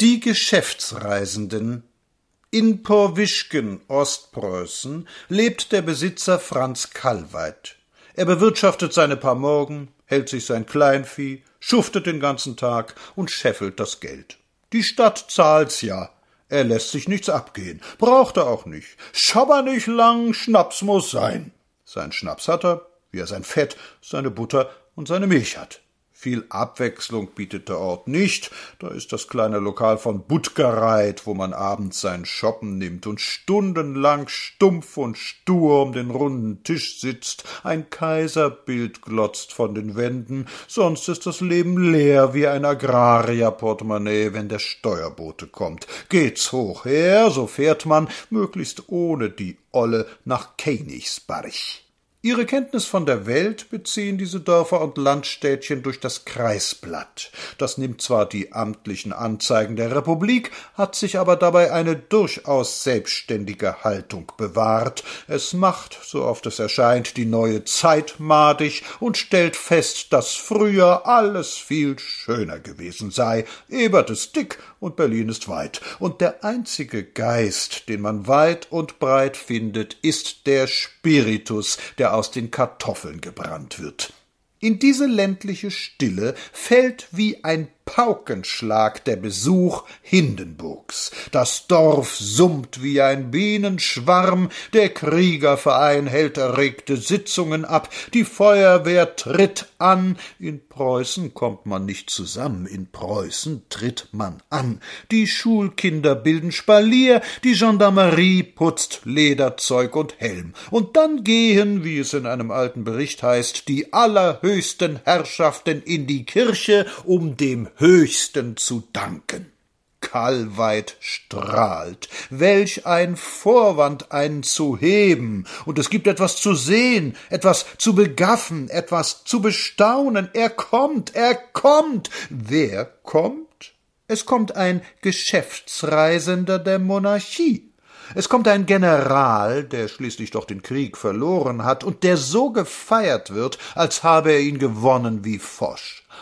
Die Geschäftsreisenden in Porwischken, Ostpreußen, lebt der Besitzer Franz Kallweit. Er bewirtschaftet seine paar Morgen, hält sich sein Kleinvieh, schuftet den ganzen Tag und scheffelt das Geld. Die Stadt zahlt's ja. Er lässt sich nichts abgehen, braucht er auch nicht. Schabber nicht lang, Schnaps muss sein. Sein Schnaps hat er, wie er sein Fett, seine Butter und seine Milch hat. Viel Abwechslung bietet der Ort nicht, da ist das kleine Lokal von Buttgereit, wo man abends sein Shoppen nimmt und stundenlang stumpf und stur um den runden Tisch sitzt, ein Kaiserbild glotzt von den Wänden, sonst ist das Leben leer wie ein Agrarierportemonnaie, wenn der Steuerbote kommt. Geht's hoch her, so fährt man, möglichst ohne die Olle, nach Königsberg. Ihre Kenntnis von der Welt beziehen diese Dörfer und Landstädtchen durch das Kreisblatt. Das nimmt zwar die amtlichen Anzeigen der Republik, hat sich aber dabei eine durchaus selbstständige Haltung bewahrt. Es macht, so oft es erscheint, die neue Zeit madig und stellt fest, dass früher alles viel schöner gewesen sei. Ebert ist dick und Berlin ist weit. Und der einzige Geist, den man weit und breit findet, ist der Spiritus, der aus den Kartoffeln gebrannt wird. In diese ländliche Stille fällt wie ein Paukenschlag der Besuch Hindenburgs. Das Dorf summt wie ein Bienenschwarm, der Kriegerverein hält erregte Sitzungen ab, die Feuerwehr tritt an. In Preußen kommt man nicht zusammen, in Preußen tritt man an. Die Schulkinder bilden Spalier, die Gendarmerie putzt Lederzeug und Helm. Und dann gehen, wie es in einem alten Bericht heißt, die allerhöchsten Herrschaften in die Kirche, um dem Höchsten zu danken. Kallweit strahlt. Welch ein Vorwand, einen zu heben. Und es gibt etwas zu sehen, etwas zu begaffen, etwas zu bestaunen. Er kommt, er kommt. Wer kommt? Es kommt ein Geschäftsreisender der Monarchie. Es kommt ein General, der schließlich doch den Krieg verloren hat und der so gefeiert wird, als habe er ihn gewonnen wie Foch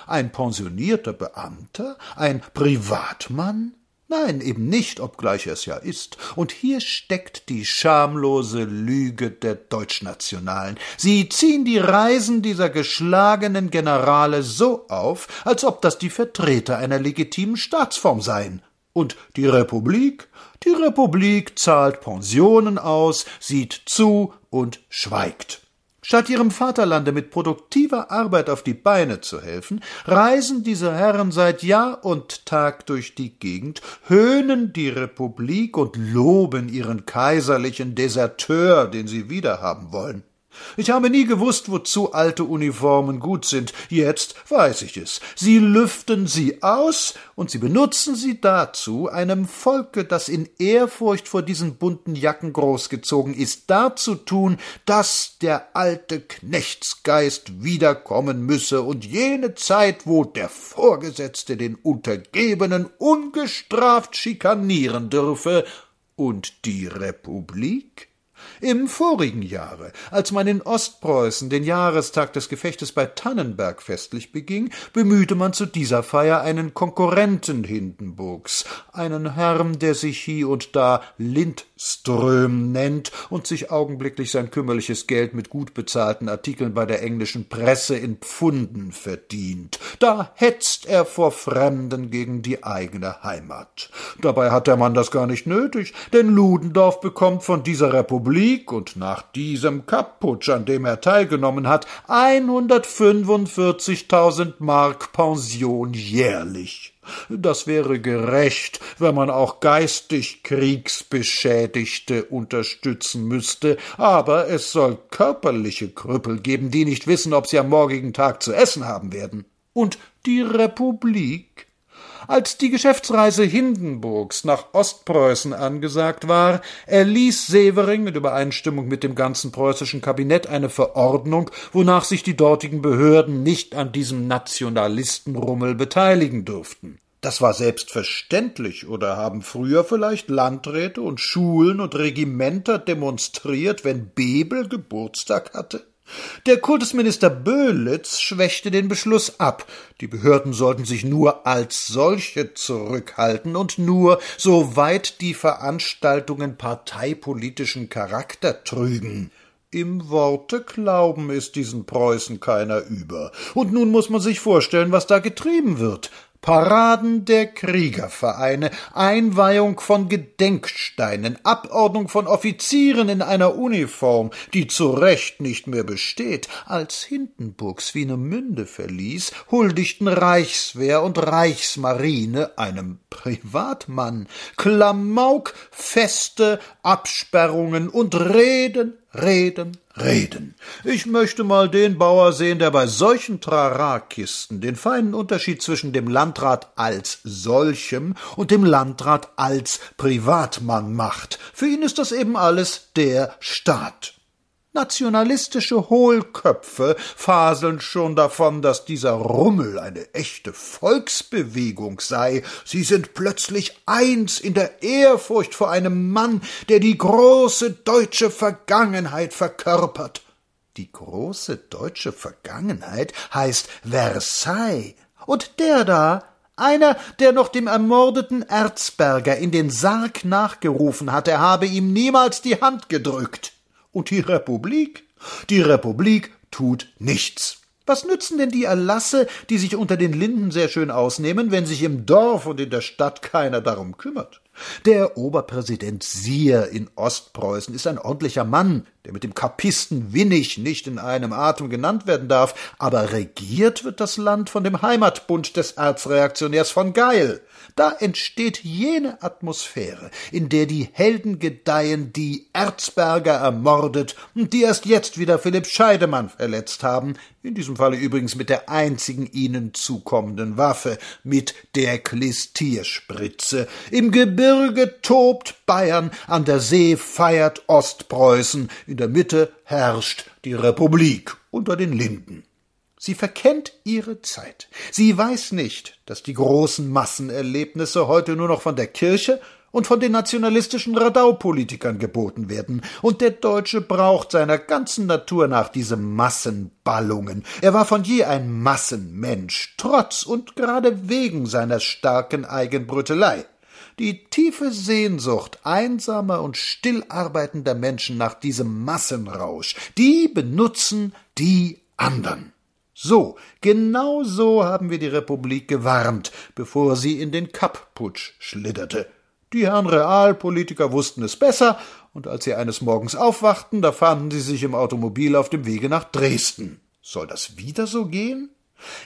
ein pensionierter Beamter, ein Privatmann? Nein, eben nicht, obgleich er es ja ist. Und hier steckt die schamlose Lüge der Deutschnationalen. Sie ziehen die Reisen dieser geschlagenen Generale so auf, als ob das die Vertreter einer legitimen Staatsform seien. Und die Republik? Die Republik zahlt Pensionen aus, sieht zu und schweigt. Statt ihrem Vaterlande mit produktiver Arbeit auf die Beine zu helfen, reisen diese Herren seit Jahr und Tag durch die Gegend, höhnen die Republik und loben ihren kaiserlichen Deserteur, den sie wiederhaben wollen. Ich habe nie gewusst, wozu alte Uniformen gut sind. Jetzt weiß ich es. Sie lüften sie aus und sie benutzen sie dazu, einem Volke, das in Ehrfurcht vor diesen bunten Jacken großgezogen ist, darzutun, dass der alte Knechtsgeist wiederkommen müsse und jene Zeit, wo der Vorgesetzte den Untergebenen ungestraft schikanieren dürfe, und die Republik? Im vorigen Jahre, als man in Ostpreußen den Jahrestag des Gefechtes bei Tannenberg festlich beging, bemühte man zu dieser Feier einen Konkurrenten Hindenburgs, einen Herrn, der sich hie und da Lindström nennt und sich augenblicklich sein kümmerliches Geld mit gut bezahlten Artikeln bei der englischen Presse in Pfunden verdient. Da hetzt er vor Fremden gegen die eigene Heimat. Dabei hat der Mann das gar nicht nötig, denn Ludendorff bekommt von dieser Republik Krieg und nach diesem Kapputsch, an dem er teilgenommen hat, 145.000 Mark Pension jährlich. Das wäre gerecht, wenn man auch geistig Kriegsbeschädigte unterstützen müsste, aber es soll körperliche Krüppel geben, die nicht wissen, ob sie am morgigen Tag zu essen haben werden. Und die Republik als die Geschäftsreise Hindenburgs nach Ostpreußen angesagt war, erließ Severing in Übereinstimmung mit dem ganzen preußischen Kabinett eine Verordnung, wonach sich die dortigen Behörden nicht an diesem Nationalistenrummel beteiligen durften. Das war selbstverständlich, oder haben früher vielleicht Landräte und Schulen und Regimenter demonstriert, wenn Bebel Geburtstag hatte? Der Kultusminister Böhlitz schwächte den Beschluss ab. Die Behörden sollten sich nur als solche zurückhalten und nur, soweit die Veranstaltungen parteipolitischen Charakter trügen. Im Worte glauben ist diesen Preußen keiner über. Und nun muss man sich vorstellen, was da getrieben wird. Paraden der Kriegervereine, Einweihung von Gedenksteinen, Abordnung von Offizieren in einer Uniform, die zu Recht nicht mehr besteht, als Hindenburg Swinemünde verließ, huldigten Reichswehr und Reichsmarine einem Privatmann, Klamauk, Feste, Absperrungen und Reden, Reden, Reden. Ich möchte mal den Bauer sehen, der bei solchen Trarakisten den feinen Unterschied zwischen dem Landrat als solchem und dem Landrat als Privatmann macht. Für ihn ist das eben alles der Staat. Nationalistische Hohlköpfe faseln schon davon, dass dieser Rummel eine echte Volksbewegung sei. Sie sind plötzlich eins in der Ehrfurcht vor einem Mann, der die große deutsche Vergangenheit verkörpert. Die große deutsche Vergangenheit heißt Versailles. Und der da, einer, der noch dem ermordeten Erzberger in den Sarg nachgerufen hat, er habe ihm niemals die Hand gedrückt. Und die Republik? Die Republik tut nichts. Was nützen denn die Erlasse, die sich unter den Linden sehr schön ausnehmen, wenn sich im Dorf und in der Stadt keiner darum kümmert? Der Oberpräsident Sier in Ostpreußen ist ein ordentlicher Mann, der mit dem Kapisten Winnig nicht in einem Atem genannt werden darf, aber regiert wird das Land von dem Heimatbund des Erzreaktionärs von Geil. Da entsteht jene Atmosphäre, in der die Helden gedeihen, die Erzberger ermordet und die erst jetzt wieder Philipp Scheidemann verletzt haben, in diesem Falle übrigens mit der einzigen ihnen zukommenden Waffe, mit der Klistierspritze. Im Gebirge tobt Bayern, an der See feiert Ostpreußen, der Mitte herrscht die Republik unter den Linden. Sie verkennt ihre Zeit. Sie weiß nicht, dass die großen Massenerlebnisse heute nur noch von der Kirche und von den nationalistischen Radaupolitikern geboten werden, und der Deutsche braucht seiner ganzen Natur nach diese Massenballungen. Er war von je ein Massenmensch, trotz und gerade wegen seiner starken Eigenbrüttelei. Die tiefe Sehnsucht einsamer und still arbeitender Menschen nach diesem Massenrausch, die benutzen die andern. So, genau so haben wir die Republik gewarnt, bevor sie in den Kapp-Putsch schlitterte. Die Herren Realpolitiker wussten es besser, und als sie eines Morgens aufwachten, da fanden sie sich im Automobil auf dem Wege nach Dresden. Soll das wieder so gehen?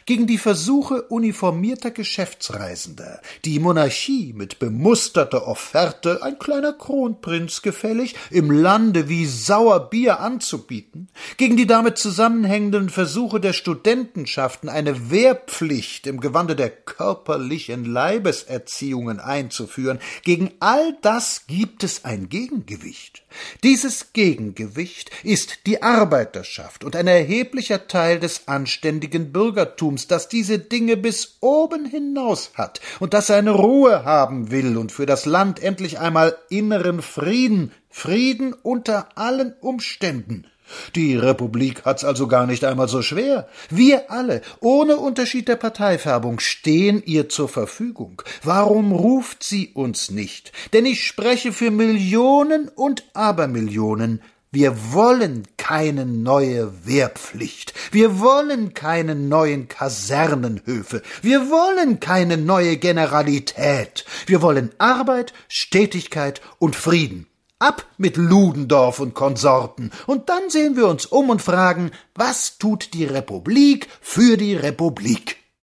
Gegen die Versuche uniformierter Geschäftsreisender, die Monarchie mit bemusterter Offerte, ein kleiner Kronprinz gefällig, im Lande wie Sauerbier anzubieten, gegen die damit zusammenhängenden Versuche der Studentenschaften, eine Wehrpflicht im Gewande der körperlichen Leibeserziehungen einzuführen, gegen all das gibt es ein Gegengewicht. Dieses Gegengewicht ist die Arbeiterschaft und ein erheblicher Teil des anständigen Bürger Bürgertums, das diese Dinge bis oben hinaus hat und das seine Ruhe haben will und für das Land endlich einmal inneren Frieden, Frieden unter allen Umständen. Die Republik hat's also gar nicht einmal so schwer. Wir alle, ohne Unterschied der Parteifärbung, stehen ihr zur Verfügung. Warum ruft sie uns nicht? Denn ich spreche für Millionen und Abermillionen, wir wollen keine neue Wehrpflicht. Wir wollen keine neuen Kasernenhöfe. Wir wollen keine neue Generalität. Wir wollen Arbeit, Stetigkeit und Frieden. Ab mit Ludendorff und Konsorten. Und dann sehen wir uns um und fragen, was tut die Republik für die Republik?